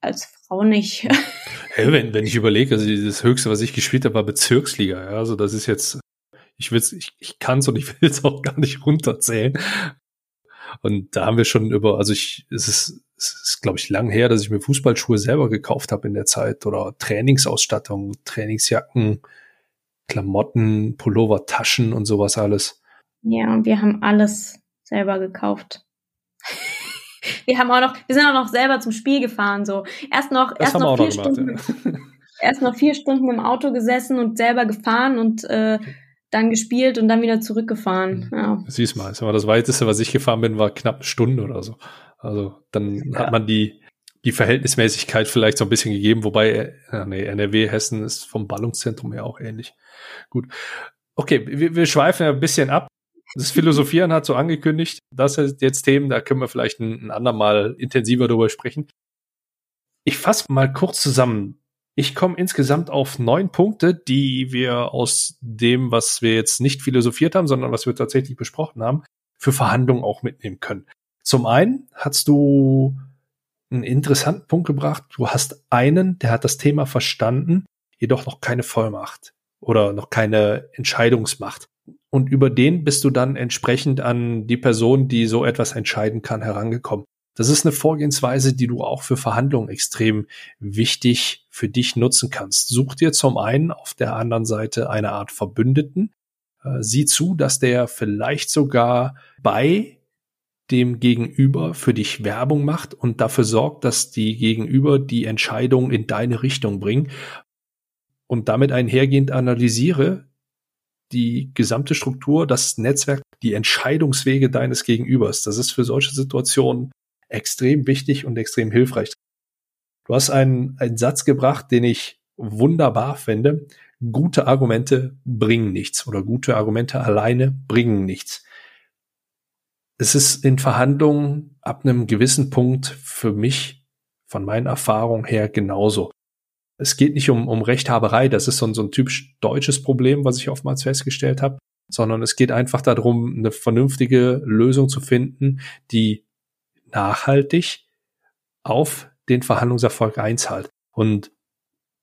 Als Frau nicht. hey, wenn, wenn ich überlege, also das Höchste, was ich gespielt habe, war Bezirksliga. Ja, also das ist jetzt, ich will's, ich, ich kann es und ich will es auch gar nicht runterzählen. Und da haben wir schon über, also ich, es ist, es ist, glaube ich, lang her, dass ich mir Fußballschuhe selber gekauft habe in der Zeit oder Trainingsausstattung, Trainingsjacken, Klamotten, Pullover, Taschen und sowas alles. Ja, und wir haben alles selber gekauft. Wir haben auch noch, wir sind auch noch selber zum Spiel gefahren, so. Erst noch, das erst noch vier noch Stunden, gemacht, ja. erst noch vier Stunden im Auto gesessen und selber gefahren und äh, dann gespielt und dann wieder zurückgefahren. Mhm. Ja. Siehst mal, das weiteste, was ich gefahren bin, war knapp eine Stunde oder so. Also dann ja. hat man die, die Verhältnismäßigkeit vielleicht so ein bisschen gegeben, wobei, äh, nee, NRW, Hessen ist vom Ballungszentrum her auch ähnlich. Gut. Okay, wir, wir schweifen ein bisschen ab. Das Philosophieren hat so angekündigt, das sind jetzt Themen, da können wir vielleicht ein, ein andermal intensiver darüber sprechen. Ich fasse mal kurz zusammen. Ich komme insgesamt auf neun Punkte, die wir aus dem, was wir jetzt nicht philosophiert haben, sondern was wir tatsächlich besprochen haben, für Verhandlungen auch mitnehmen können. Zum einen hast du einen interessanten Punkt gebracht. Du hast einen, der hat das Thema verstanden, jedoch noch keine Vollmacht oder noch keine Entscheidungsmacht und über den bist du dann entsprechend an die Person, die so etwas entscheiden kann, herangekommen. Das ist eine Vorgehensweise, die du auch für Verhandlungen extrem wichtig für dich nutzen kannst. Such dir zum einen auf der anderen Seite eine Art Verbündeten. Äh, sieh zu, dass der vielleicht sogar bei dem Gegenüber für dich Werbung macht und dafür sorgt, dass die Gegenüber die Entscheidung in deine Richtung bringen. Und damit einhergehend analysiere, die gesamte Struktur, das Netzwerk, die Entscheidungswege deines Gegenübers. Das ist für solche Situationen extrem wichtig und extrem hilfreich. Du hast einen, einen Satz gebracht, den ich wunderbar finde. Gute Argumente bringen nichts oder gute Argumente alleine bringen nichts. Es ist in Verhandlungen ab einem gewissen Punkt für mich von meinen Erfahrungen her genauso es geht nicht um, um Rechthaberei, das ist so ein, so ein typisch deutsches Problem, was ich oftmals festgestellt habe, sondern es geht einfach darum, eine vernünftige Lösung zu finden, die nachhaltig auf den Verhandlungserfolg einzahlt. Und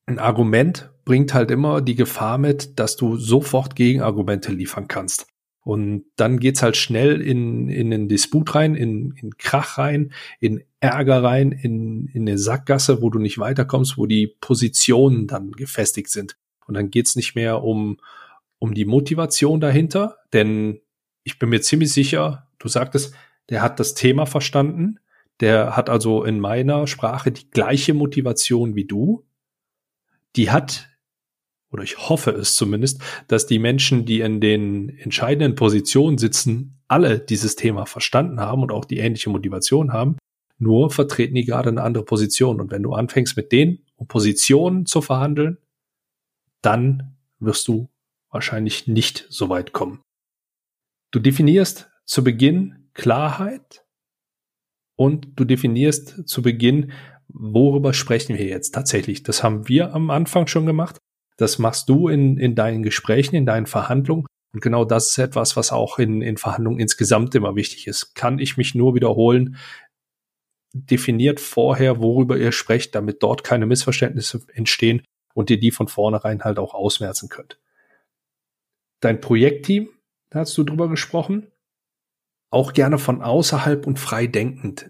ein Argument bringt halt immer die Gefahr mit, dass du sofort Gegenargumente liefern kannst. Und dann geht's halt schnell in, in einen Disput rein, in, in Krach rein, in Ärger rein, in, in eine Sackgasse, wo du nicht weiterkommst, wo die Positionen dann gefestigt sind. Und dann geht's nicht mehr um, um die Motivation dahinter, denn ich bin mir ziemlich sicher, du sagtest, der hat das Thema verstanden, der hat also in meiner Sprache die gleiche Motivation wie du. Die hat oder ich hoffe es zumindest, dass die Menschen, die in den entscheidenden Positionen sitzen, alle dieses Thema verstanden haben und auch die ähnliche Motivation haben. Nur vertreten die gerade eine andere Position. Und wenn du anfängst mit den Positionen zu verhandeln, dann wirst du wahrscheinlich nicht so weit kommen. Du definierst zu Beginn Klarheit und du definierst zu Beginn, worüber sprechen wir jetzt tatsächlich. Das haben wir am Anfang schon gemacht. Das machst du in, in deinen Gesprächen, in deinen Verhandlungen. Und genau das ist etwas, was auch in, in Verhandlungen insgesamt immer wichtig ist. Kann ich mich nur wiederholen? Definiert vorher, worüber ihr sprecht, damit dort keine Missverständnisse entstehen und ihr die von vornherein halt auch ausmerzen könnt. Dein Projektteam, da hast du drüber gesprochen, auch gerne von außerhalb und frei denkend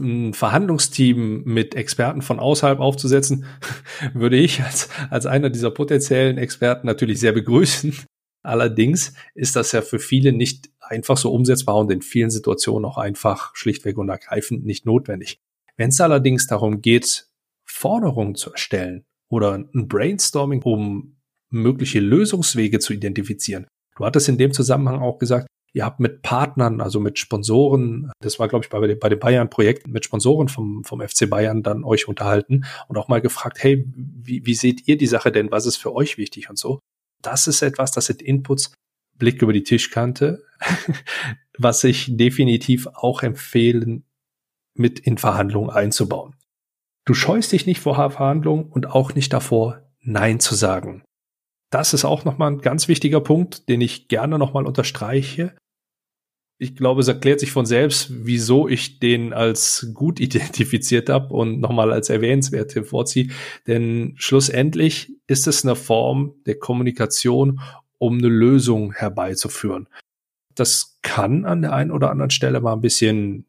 ein Verhandlungsteam mit Experten von außerhalb aufzusetzen, würde ich als, als einer dieser potenziellen Experten natürlich sehr begrüßen. Allerdings ist das ja für viele nicht einfach so umsetzbar und in vielen Situationen auch einfach schlichtweg und ergreifend nicht notwendig. Wenn es allerdings darum geht, Forderungen zu erstellen oder ein Brainstorming, um mögliche Lösungswege zu identifizieren. Du hattest in dem Zusammenhang auch gesagt, Ihr habt mit Partnern, also mit Sponsoren, das war, glaube ich, bei, bei dem Bayern-Projekt, mit Sponsoren vom, vom FC Bayern dann euch unterhalten und auch mal gefragt, hey, wie, wie seht ihr die Sache denn? Was ist für euch wichtig und so? Das ist etwas, das sind Inputs, Blick über die Tischkante, was ich definitiv auch empfehlen, mit in Verhandlungen einzubauen. Du scheust dich nicht vor Verhandlungen und auch nicht davor, Nein zu sagen. Das ist auch nochmal ein ganz wichtiger Punkt, den ich gerne nochmal unterstreiche ich glaube, es erklärt sich von selbst, wieso ich den als gut identifiziert habe und nochmal als erwähnenswert hervorziehe. Denn schlussendlich ist es eine Form der Kommunikation, um eine Lösung herbeizuführen. Das kann an der einen oder anderen Stelle mal ein bisschen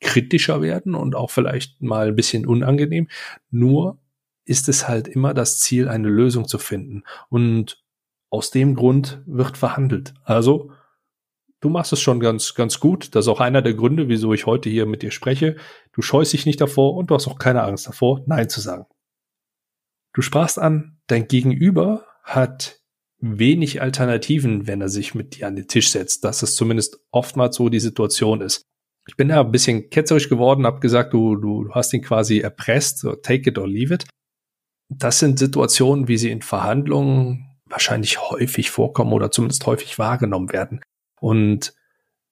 kritischer werden und auch vielleicht mal ein bisschen unangenehm. Nur ist es halt immer das Ziel, eine Lösung zu finden. Und aus dem Grund wird verhandelt. Also du machst es schon ganz, ganz gut. Das ist auch einer der Gründe, wieso ich heute hier mit dir spreche. Du scheust dich nicht davor und du hast auch keine Angst davor, Nein zu sagen. Du sprachst an, dein Gegenüber hat wenig Alternativen, wenn er sich mit dir an den Tisch setzt, dass es zumindest oftmals so die Situation ist. Ich bin da ein bisschen ketzerisch geworden, habe gesagt, du, du hast ihn quasi erpresst, so take it or leave it. Das sind Situationen, wie sie in Verhandlungen wahrscheinlich häufig vorkommen oder zumindest häufig wahrgenommen werden. Und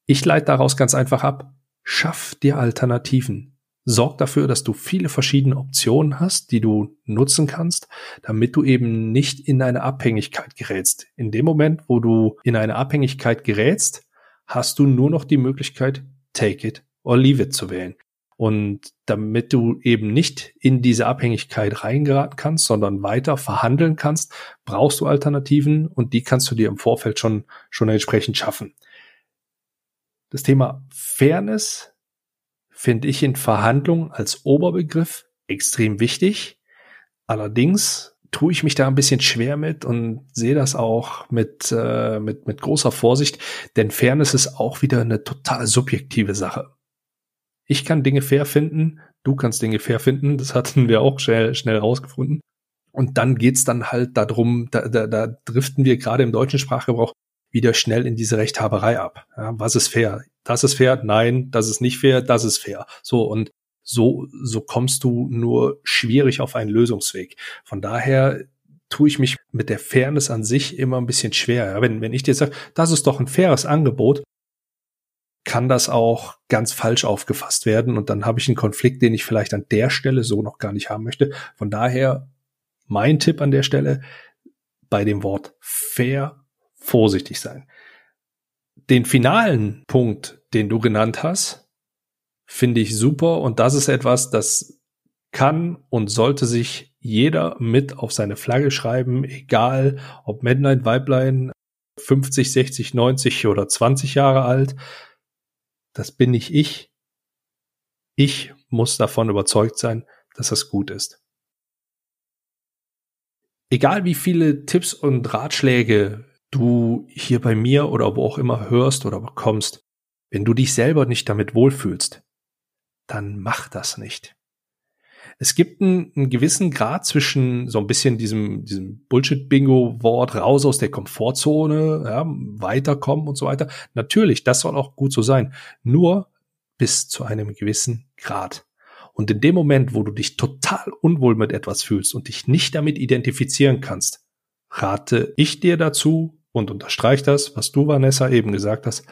ich leite daraus ganz einfach ab, schaff dir Alternativen. Sorg dafür, dass du viele verschiedene Optionen hast, die du nutzen kannst, damit du eben nicht in eine Abhängigkeit gerätst. In dem Moment, wo du in eine Abhängigkeit gerätst, hast du nur noch die Möglichkeit, take it or leave it zu wählen. Und damit du eben nicht in diese Abhängigkeit reingeraten kannst, sondern weiter verhandeln kannst, brauchst du Alternativen und die kannst du dir im Vorfeld schon, schon entsprechend schaffen. Das Thema Fairness finde ich in Verhandlungen als Oberbegriff extrem wichtig. Allerdings tue ich mich da ein bisschen schwer mit und sehe das auch mit, äh, mit, mit großer Vorsicht, denn Fairness ist auch wieder eine total subjektive Sache. Ich kann Dinge fair finden, du kannst Dinge fair finden, das hatten wir auch schnell, schnell rausgefunden. Und dann geht's dann halt darum, da, da, da driften wir gerade im deutschen Sprachgebrauch wieder schnell in diese Rechthaberei ab. Ja, was ist fair? Das ist fair? Nein, das ist nicht fair, das ist fair. So, und so, so kommst du nur schwierig auf einen Lösungsweg. Von daher tue ich mich mit der Fairness an sich immer ein bisschen schwer. Ja, wenn, wenn ich dir sage, das ist doch ein faires Angebot, kann das auch ganz falsch aufgefasst werden und dann habe ich einen Konflikt, den ich vielleicht an der Stelle so noch gar nicht haben möchte. Von daher mein Tipp an der Stelle bei dem Wort fair vorsichtig sein. Den finalen Punkt, den du genannt hast, finde ich super und das ist etwas, das kann und sollte sich jeder mit auf seine Flagge schreiben, egal ob Männlein, Weiblein, 50, 60, 90 oder 20 Jahre alt. Das bin nicht ich. Ich muss davon überzeugt sein, dass das gut ist. Egal wie viele Tipps und Ratschläge du hier bei mir oder wo auch immer hörst oder bekommst, wenn du dich selber nicht damit wohlfühlst, dann mach das nicht. Es gibt einen, einen gewissen Grad zwischen so ein bisschen diesem, diesem Bullshit-Bingo-Wort raus aus der Komfortzone, ja, weiterkommen und so weiter. Natürlich, das soll auch gut so sein. Nur bis zu einem gewissen Grad. Und in dem Moment, wo du dich total unwohl mit etwas fühlst und dich nicht damit identifizieren kannst, rate ich dir dazu und unterstreich das, was du, Vanessa, eben gesagt hast.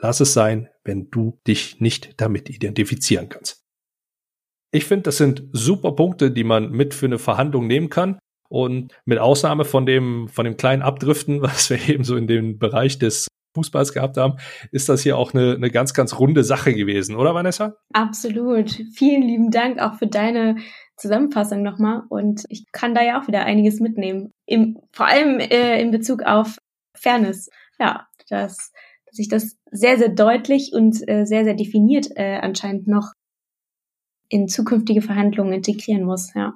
Lass es sein, wenn du dich nicht damit identifizieren kannst. Ich finde, das sind super Punkte, die man mit für eine Verhandlung nehmen kann. Und mit Ausnahme von dem, von dem kleinen Abdriften, was wir eben so in dem Bereich des Fußballs gehabt haben, ist das hier auch eine, eine ganz, ganz runde Sache gewesen, oder Vanessa? Absolut. Vielen lieben Dank auch für deine Zusammenfassung nochmal. Und ich kann da ja auch wieder einiges mitnehmen. Im, vor allem äh, in Bezug auf Fairness. Ja, dass, dass ich das sehr, sehr deutlich und äh, sehr, sehr definiert äh, anscheinend noch in zukünftige Verhandlungen integrieren muss, ja.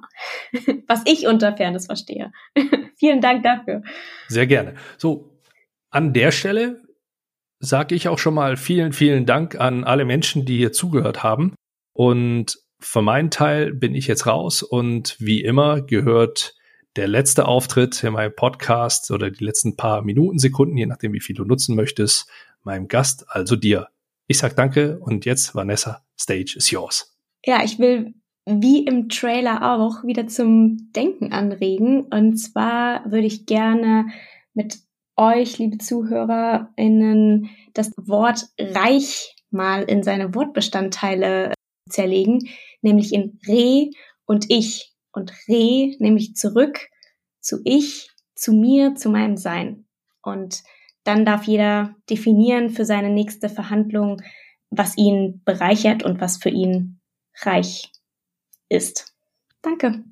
Was ich unter Fairness verstehe. Vielen Dank dafür. Sehr gerne. So, an der Stelle sage ich auch schon mal vielen, vielen Dank an alle Menschen, die hier zugehört haben. Und für meinen Teil bin ich jetzt raus und wie immer gehört der letzte Auftritt in meinem Podcast oder die letzten paar Minuten, Sekunden, je nachdem, wie viel du nutzen möchtest, meinem Gast, also dir. Ich sag danke und jetzt, Vanessa, Stage is yours ja, ich will wie im Trailer auch wieder zum Denken anregen. Und zwar würde ich gerne mit euch, liebe ZuhörerInnen, das Wort reich mal in seine Wortbestandteile zerlegen, nämlich in Re und Ich. Und Re nämlich zurück zu Ich, zu mir, zu meinem Sein. Und dann darf jeder definieren für seine nächste Verhandlung, was ihn bereichert und was für ihn reich ist. Danke.